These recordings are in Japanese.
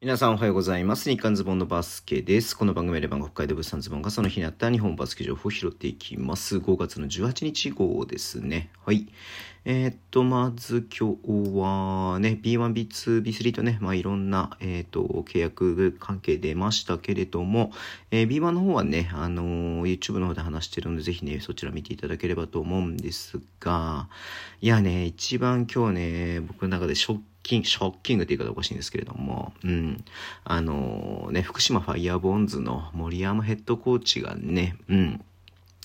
皆さんおはようございます。日刊ズボンのバスケです。この番組で番北海道物産ズボンがその日にあった日本バスケ情報を拾っていきます。5月の18日号ですね。はい。えー、っと、まず今日はね、B1、B2、B3 とね、まあいろんな、えー、っと、契約関係出ましたけれども、えー、B1 の方はね、あの YouTube の方で話してるので、ぜひね、そちら見ていただければと思うんですが、いやね、一番今日ね、僕の中でショックキンショッキングって言い方おかしいんですけれども、うん。あのね、福島ファイヤーボーンズの森山ヘッドコーチがね、うん。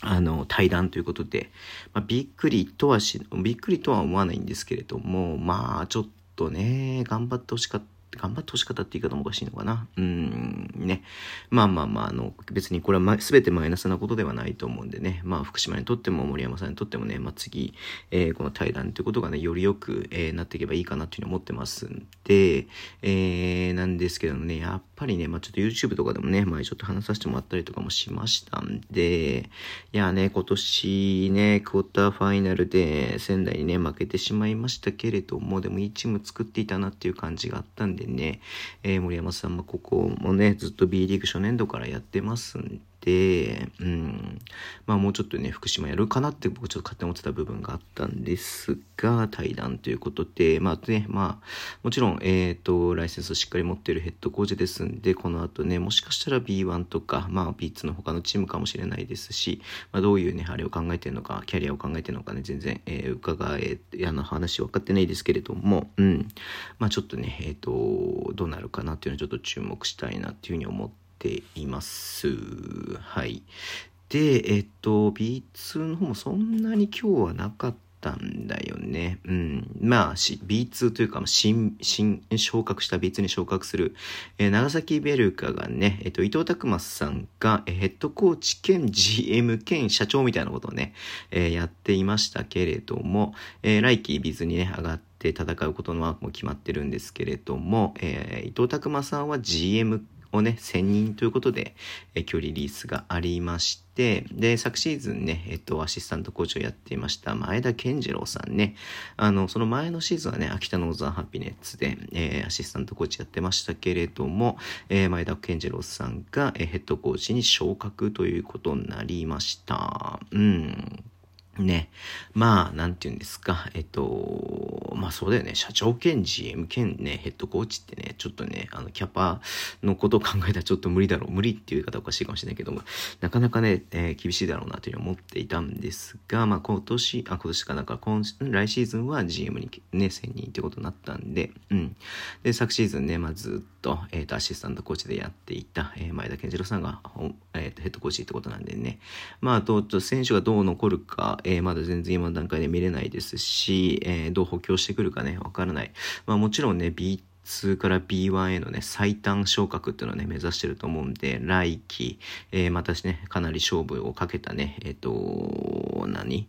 あの、対談ということで、まあ、びっくりとはし、びっくりとは思わないんですけれども、まあ、ちょっとね、頑張ってほしかった頑張ってほしかったって言い方もおかしいのかな。うん、ね。まあまあまあ、あの、別にこれは、ま、全てマイナスなことではないと思うんでね。まあ、福島にとっても森山さんにとってもね、まあ次、えー、この対談ということがね、よりよく、えー、なっていけばいいかなっていうふうに思ってますんで、えー、なんですけどもね、やっぱりね、まあちょっと YouTube とかでもね、前ちょっと話させてもらったりとかもしましたんで、いやね、今年ね、クォーターファイナルで仙台にね、負けてしまいましたけれども、でもいいチーム作っていたなっていう感じがあったんでね、えー、森山さんもここもね、ずっと B リーグ初年度からやってますんで、うん、まあもうちょっとね、福島やるかなって僕ちょっと勝手に思ってた部分があったんですが、対談ということで、まあね、まあ、もちろん、えっ、ー、と、ライセンスをしっかり持ってるヘッドコーチですんで、この後ね、もしかしたら B1 とか、まあ B2 の他のチームかもしれないですし、まあどういうね、あれを考えてるのか、キャリアを考えてるのかね、全然、えー、伺え、あの話分かってないですけれども、うん、まあちょっとね、えっ、ー、と、どうなるかなっていうのをちょっと注目したいなっていうふうに思ってています。はい。で、えっと、B2 の方もそんなに今日はなかったんだよね。うん。まあ、B2 というか、新、新、昇格した B2 に昇格する、えー、長崎ベルカがね、えっと、伊藤拓馬さんが、えー、ヘッドコーチ兼 GM 兼社長みたいなことをね、えー、やっていましたけれども、えー、来季 B2 にね、上がって、戦うことのはも決まってるんですけれども、えー、伊藤拓馬さんは GM をね、専任ということで、え今日リリースがありまして、で、昨シーズンね、えっと、アシスタントコーチをやっていました前田健次郎さんね、あの、その前のシーズンはね、秋田ノーザンハピネッツで、えー、アシスタントコーチやってましたけれども、えー、前田健次郎さんが、えー、ヘッドコーチに昇格ということになりました。うん。ね。まあ、なんて言うんですか。えっと、まあそうだよね。社長兼 GM 兼ね、ヘッドコーチってね、ちょっとね、あの、キャパのことを考えたらちょっと無理だろう。無理っていう言い方おかしいかもしれないけども、なかなかね、えー、厳しいだろうなというふうに思っていたんですが、まあ今年、あ、今年かなんか、今、来シーズンは GM にね、専任ってことになったんで、うん。で、昨シーズンね、まあずっと、えっ、ー、と、アシスタントコーチでやっていた、えー、前田健次郎さんが、えっ、と、ヘッドコーチってことなんでね。まあ、と、選手がどう残るか、えー、まだ全然今の段階で見れないですし、えー、どう補強してくるかね、わからない。まあもちろんね、B 2から B1 へのね、最短昇格っていうのをね、目指してると思うんで、来季、えー、またね、かなり勝負をかけたね、えっ、ー、と、何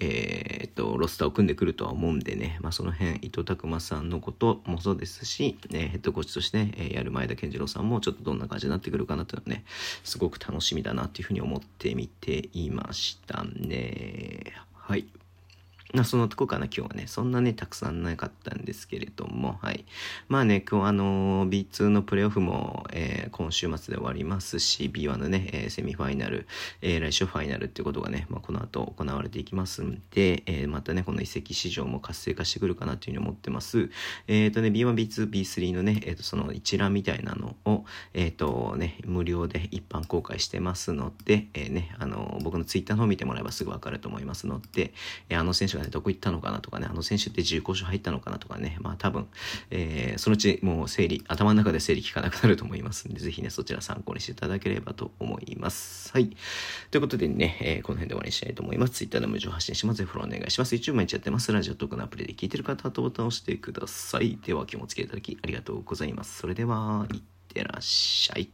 えっ、と、ロスターを組んでくるとは思うんでね、まあその辺、伊藤拓馬さんのこともそうですし、ね、ヘッドコーチとしてね、え、やる前田健次郎さんもちょっとどんな感じになってくるかなっていうのね、すごく楽しみだなっていうふうに思ってみていましたね。はい。まあ、そのとこかな、今日はね。そんなね、たくさんなかったんですけれども、はい。まあね、今日あのー、B2 のプレイオフも、えー、今週末で終わりますし、B1 のね、えー、セミファイナル、えー、来週ファイナルっていうことがね、まあ、この後行われていきますんで、えー、またね、この移籍市場も活性化してくるかなというふうに思ってます。えっ、ー、とね、B1、B2、B3 のね、えっ、ー、と、その一覧みたいなのを、えっ、ー、とね、無料で一般公開してますので、えー、ね、あの、僕のツイッターの方見てもらえばすぐわかると思いますので、えー、あの選手がね、どこ行ったのかなとかね、あの選手って重厚賞入ったのかなとかね、まあ多分、えー、そのうちもう整理、頭の中で整理効かなくなると思いますんで、ぜひね、そちら参考にしていただければと思います。はい。ということでね、えー、この辺で終わりにしたいと思います。Twitter でも情報発信します。ぜひフォローお願いします。YouTube 毎日やってます。ラジオトークのアプリで聞いてる方はボタンを押してください。では今日もお付き合いいただきありがとうございます。それでは、いってらっしゃい。